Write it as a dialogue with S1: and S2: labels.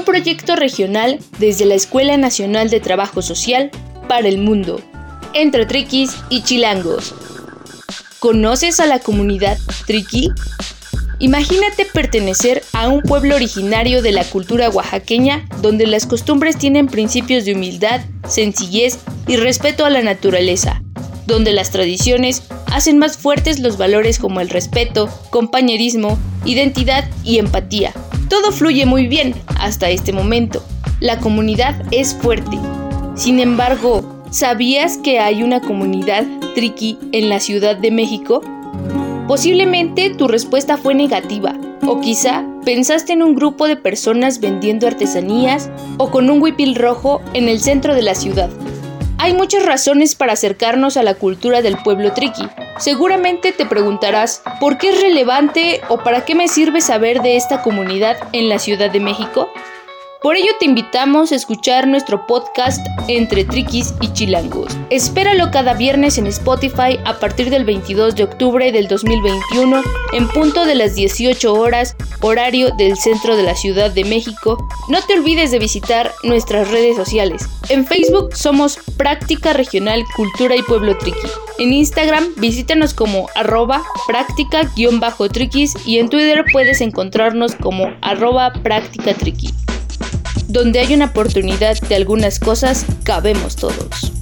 S1: proyecto regional desde la Escuela Nacional de Trabajo Social para el Mundo, entre triquis y chilangos. ¿Conoces a la comunidad triqui? Imagínate pertenecer a un pueblo originario de la cultura oaxaqueña donde las costumbres tienen principios de humildad, sencillez y respeto a la naturaleza, donde las tradiciones hacen más fuertes los valores como el respeto, compañerismo, identidad y empatía. Todo fluye muy bien hasta este momento. La comunidad es fuerte. Sin embargo, ¿sabías que hay una comunidad triqui en la Ciudad de México? Posiblemente tu respuesta fue negativa, o quizá pensaste en un grupo de personas vendiendo artesanías o con un huipil rojo en el centro de la ciudad. Hay muchas razones para acercarnos a la cultura del pueblo triqui. Seguramente te preguntarás, ¿por qué es relevante o para qué me sirve saber de esta comunidad en la Ciudad de México? Por ello te invitamos a escuchar nuestro podcast Entre Triquis y Chilangos. Espéralo cada viernes en Spotify a partir del 22 de octubre del 2021 en punto de las 18 horas, horario del centro de la Ciudad de México. No te olvides de visitar nuestras redes sociales. En Facebook somos Práctica Regional Cultura y Pueblo Triqui. En Instagram visítanos como arroba práctica-triquis y en Twitter puedes encontrarnos como arroba práctica triqui. Donde hay una oportunidad de algunas cosas, cabemos todos.